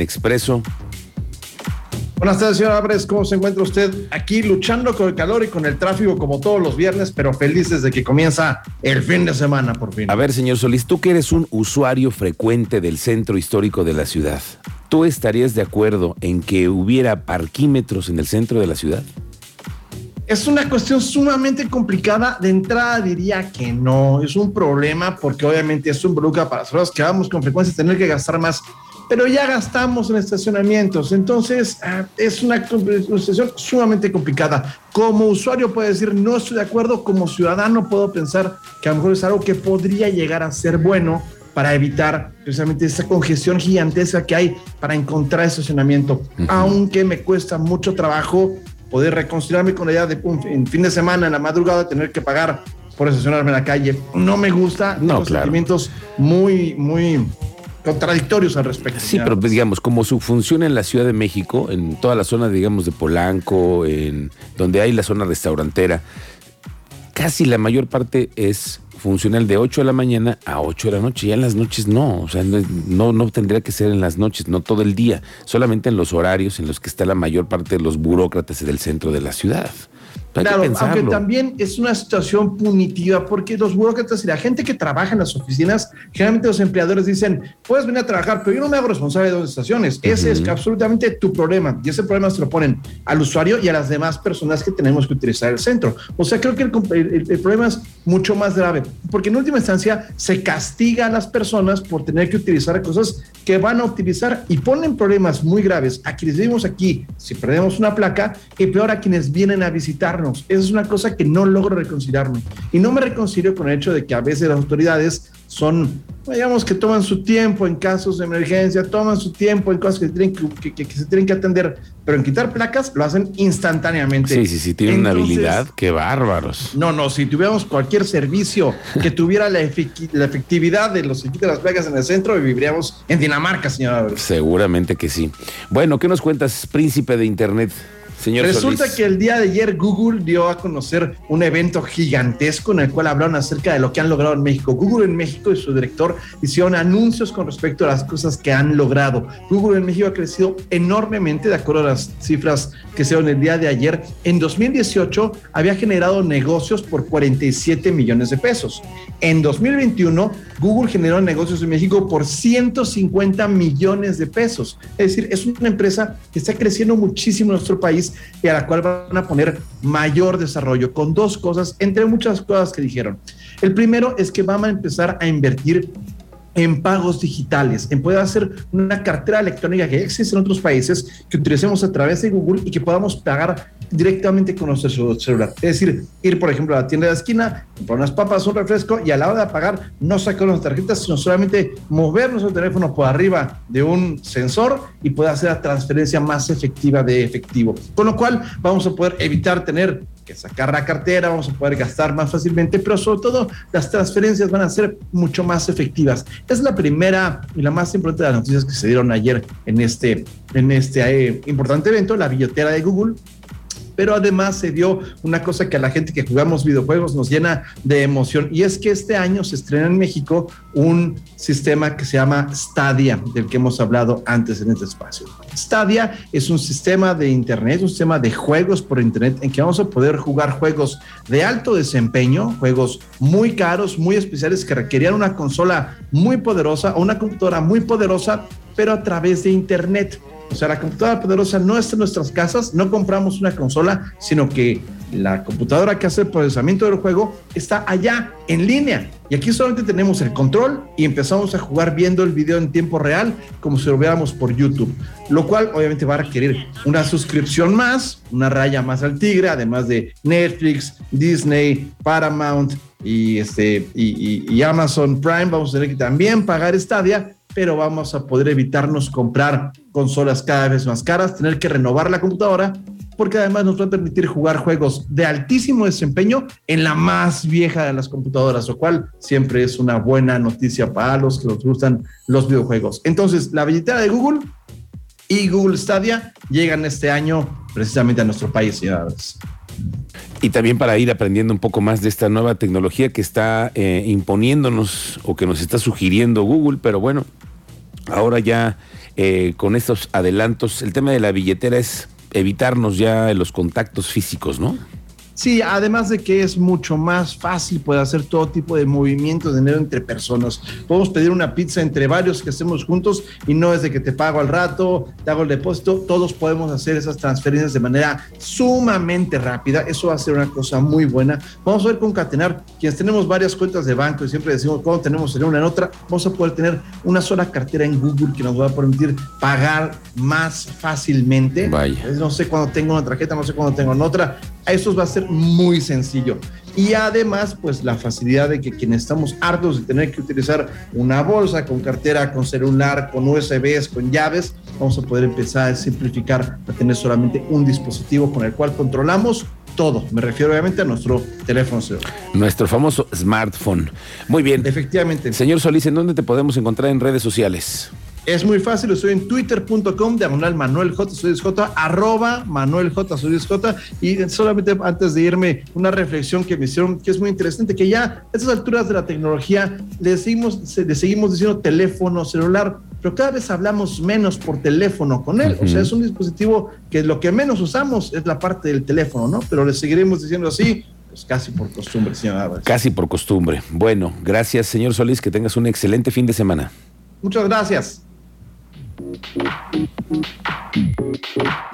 Expreso. Buenas tardes, señor Álvarez. ¿Cómo se encuentra usted? Aquí luchando con el calor y con el tráfico como todos los viernes, pero felices de que comienza el fin de semana por fin. A ver, señor Solís, tú que eres un usuario frecuente del centro histórico de la ciudad, ¿tú estarías de acuerdo en que hubiera parquímetros en el centro de la ciudad? Es una cuestión sumamente complicada. De entrada diría que no. Es un problema porque obviamente es un bruca para nosotros que vamos con frecuencia tener que gastar más pero ya gastamos en estacionamientos. Entonces, ah, es una, situación sumamente complicada. Como usuario puede decir, no estoy de acuerdo, como ciudadano puedo pensar que a lo mejor es algo que podría llegar a ser bueno para evitar precisamente esa congestión gigantesca que hay para encontrar estacionamiento, aunque me cuesta mucho trabajo poder reconciliarme con la idea de un en fin de semana, en la madrugada, tener que pagar por estacionarme en la calle. No me gusta, no, sentimientos muy, muy contradictorios al respecto. Sí, pero pues, digamos, como su función en la Ciudad de México, en toda la zona, digamos, de Polanco, en donde hay la zona restaurantera, casi la mayor parte es funcional de 8 de la mañana a 8 de la noche. Ya en las noches no, o sea, no, no tendría que ser en las noches, no todo el día, solamente en los horarios en los que está la mayor parte de los burócratas del centro de la ciudad claro, aunque también es una situación punitiva porque los burócratas y la gente que trabaja en las oficinas, generalmente los empleadores dicen, puedes venir a trabajar, pero yo no me hago responsable de dos estaciones. Ese es absolutamente tu problema y ese problema se lo ponen al usuario y a las demás personas que tenemos que utilizar el centro. O sea, creo que el, problema es mucho más grave porque en última instancia se castiga a las personas por tener que utilizar cosas que van a utilizar y ponen problemas muy graves a quienes vivimos aquí si perdemos una placa y peor a quienes vienen a visitarnos esa es una cosa que no logro reconciliarme. Y no me reconcilio con el hecho de que a veces las autoridades son, digamos, que toman su tiempo en casos de emergencia, toman su tiempo en cosas que, tienen que, se tienen que atender, pero en quitar placas lo hacen instantáneamente. Sí, sí, sí, tienen una habilidad, qué bárbaros. No, no, si tuviéramos cualquier servicio que tuviera la, efectividad de los que quitan las placas en el centro, viviríamos en Dinamarca, señora. Seguramente que sí. Bueno, ¿qué nos cuentas, príncipe de Internet? Resulta que el día de ayer Google dio a conocer un evento gigantesco en el cual hablaron acerca de lo que han logrado en México. Google en México y su director hicieron anuncios con respecto a las cosas que han logrado. Google en México ha crecido enormemente, de acuerdo a las cifras que se dieron el día de ayer. En 2018 había generado negocios por 47 millones de pesos. En 2021, Google generó negocios en México por 150 millones de pesos. Es decir, es una empresa que está creciendo muchísimo en nuestro país y a la cual van a poner mayor desarrollo con dos cosas, entre muchas cosas que dijeron. El primero es que van a empezar a invertir en pagos digitales, en poder hacer una cartera electrónica que existe en otros países, que utilicemos a través de Google y que podamos pagar directamente con nuestro celular. Es decir, ir, por ejemplo, a la tienda de la esquina, comprar unas papas, un refresco y a la hora de pagar no sacar las tarjetas, sino solamente mover nuestro teléfono por arriba de un sensor y poder hacer la transferencia más efectiva de efectivo. Con lo cual vamos a poder evitar tener que sacar la cartera, vamos a poder gastar más fácilmente, pero sobre todo las transferencias van a ser mucho más efectivas. Es la primera y la más importante de las noticias que se dieron ayer en este, en este eh, importante evento, la billetera de Google pero además se dio una cosa que a la gente que jugamos videojuegos nos llena de emoción y es que este año se estrena en México un sistema que se llama Stadia, del que hemos hablado antes en este espacio. Stadia es un sistema de internet, un sistema de juegos por internet en que vamos a poder jugar juegos de alto desempeño, juegos muy caros, muy especiales que requerían una consola muy poderosa o una computadora muy poderosa, pero a través de internet. O sea, la computadora poderosa no está en nuestras casas, no compramos una consola, sino que la computadora que hace el procesamiento del juego está allá, en línea. Y aquí solamente tenemos el control y empezamos a jugar viendo el video en tiempo real, como si lo viéramos por YouTube. Lo cual obviamente va a requerir una suscripción más, una raya más al tigre, además de Netflix, Disney, Paramount y, este, y, y Amazon Prime. Vamos a tener que también pagar Stadia pero vamos a poder evitarnos comprar consolas cada vez más caras, tener que renovar la computadora, porque además nos va a permitir jugar juegos de altísimo desempeño en la más vieja de las computadoras, lo cual siempre es una buena noticia para los que nos gustan los videojuegos. Entonces, la billetera de Google y Google Stadia llegan este año precisamente a nuestro país, señores. Y también para ir aprendiendo un poco más de esta nueva tecnología que está eh, imponiéndonos o que nos está sugiriendo Google, pero bueno, ahora ya eh, con estos adelantos. El tema de la billetera es evitarnos ya los contactos físicos, ¿no? Sí, además de que es mucho más fácil poder hacer todo tipo de movimientos de dinero entre personas. Podemos pedir una pizza entre varios que hacemos juntos y no es de que te pago al rato, te hago el depósito. Todos podemos hacer esas transferencias de manera sumamente rápida. Eso va a ser una cosa muy buena. Vamos a ver concatenar. Quienes tenemos varias cuentas de banco y siempre decimos cuando tenemos en una en otra, vamos a poder tener una sola cartera en Google que nos va a permitir pagar más fácilmente. Vaya. No sé cuándo tengo una tarjeta, no sé cuándo tengo en otra. Eso va a ser muy sencillo. Y además, pues la facilidad de que quienes estamos hartos de tener que utilizar una bolsa con cartera, con celular, con USBs, con llaves, vamos a poder empezar a simplificar a tener solamente un dispositivo con el cual controlamos todo. Me refiero obviamente a nuestro teléfono celular. Nuestro famoso smartphone. Muy bien. Efectivamente. Señor Solís, ¿en dónde te podemos encontrar en redes sociales? Es muy fácil, estoy en twitter.com, diagonal Manuel J. J, arroba Manuel J. J. Y solamente antes de irme, una reflexión que me hicieron que es muy interesante, que ya a estas alturas de la tecnología le seguimos, le seguimos diciendo teléfono celular, pero cada vez hablamos menos por teléfono con él. O sea, es un dispositivo que lo que menos usamos es la parte del teléfono, ¿no? Pero le seguiremos diciendo así, pues casi por costumbre, señor Álvarez. Casi por costumbre. Bueno, gracias, señor Solís, que tengas un excelente fin de semana. Muchas gracias. フフフフ。